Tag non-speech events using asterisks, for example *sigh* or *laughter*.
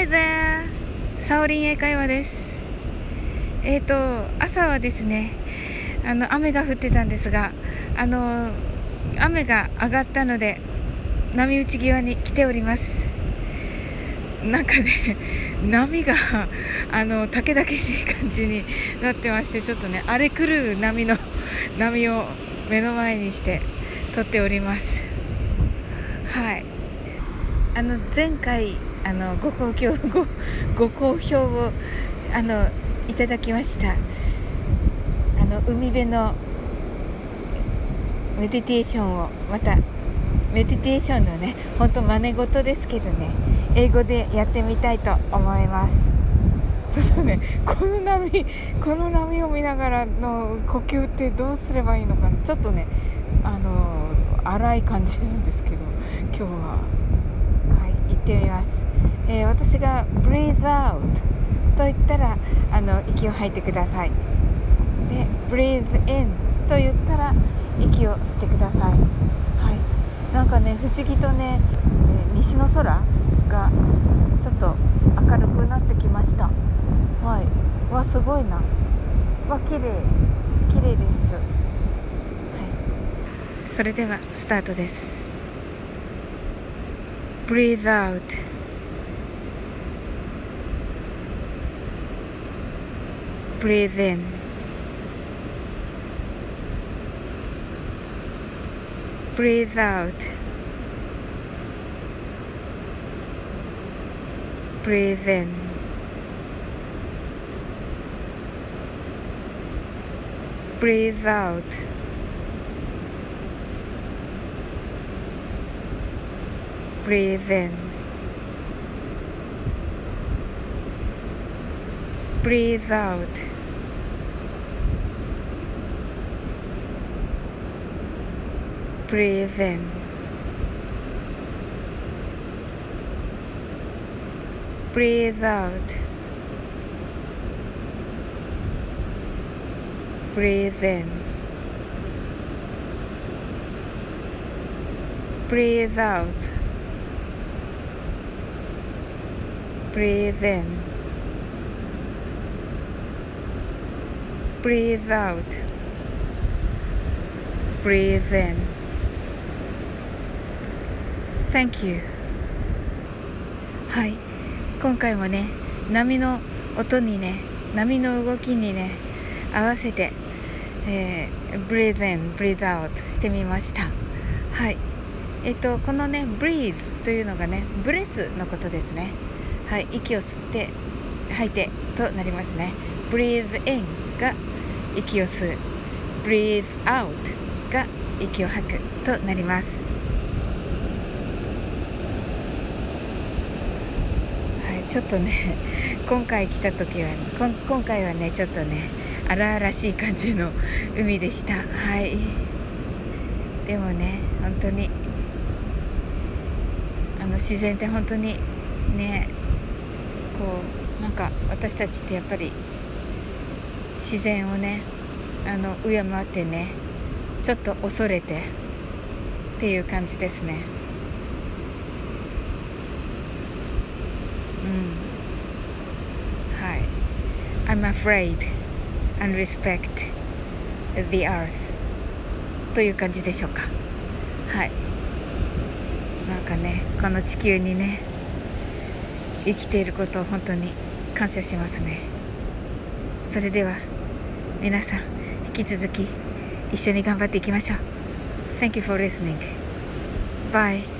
Hi there! サオリン英会話です。えっ、ー、と、朝はですね、あの、雨が降ってたんですが、あの、雨が上がったので、波打ち際に来ております。なんかね、波が、あの、竹々しい感じになってまして、ちょっとね、荒れ狂う波の、波を目の前にして撮っております。はい。あの、前回、あのご好評 *laughs* ごご好評をあのいただきました。あの海辺のメディテーションをまたメディテーションのね本当真似事ですけどね英語でやってみたいと思います。ちょっとねこの波この波を見ながらの呼吸ってどうすればいいのかな。ちょっとねあの荒い感じなんですけど今日は。はい行ってみます。えー、私が breathe out と言ったらあの息を吐いてください。で breathe in と言ったら息を吸ってください。はい。なんかね不思議とね、え、西の空がちょっと明るくなってきました。はい。わすごいな。わ綺麗。綺麗ですはい。それではスタートです。Breathe out. Breathe in. Breathe out. Breathe in. Breathe out breathe in breathe out. Breathe in. Breathe out. Breathe in. Breathe out. Breathe in. breathe out breathe in thank you はい今回もね波の音にね波の動きにね合わせて、えー、breathe in breathe out してみましたはいえっ、とこのね breathe というのがねブレスのことですねはい息を吸って吐いてとなりますね。breathe in が息を吸う。breathe out が息を吐くとなります。はいちょっとね *laughs* 今回来た時は今回はねちょっとね荒々しい感じの海でした。はい。でもね本当にあの自然って本当にねうなんか私たちってやっぱり自然をねあの敬ってねちょっと恐れてっていう感じですね。うん。はい。I'm afraid and respect the earth. という感じでしょうか。はい。なんかねこの地球にね生きていることを本当に感謝しますねそれでは皆さん引き続き一緒に頑張っていきましょう Thank you for listening. Bye.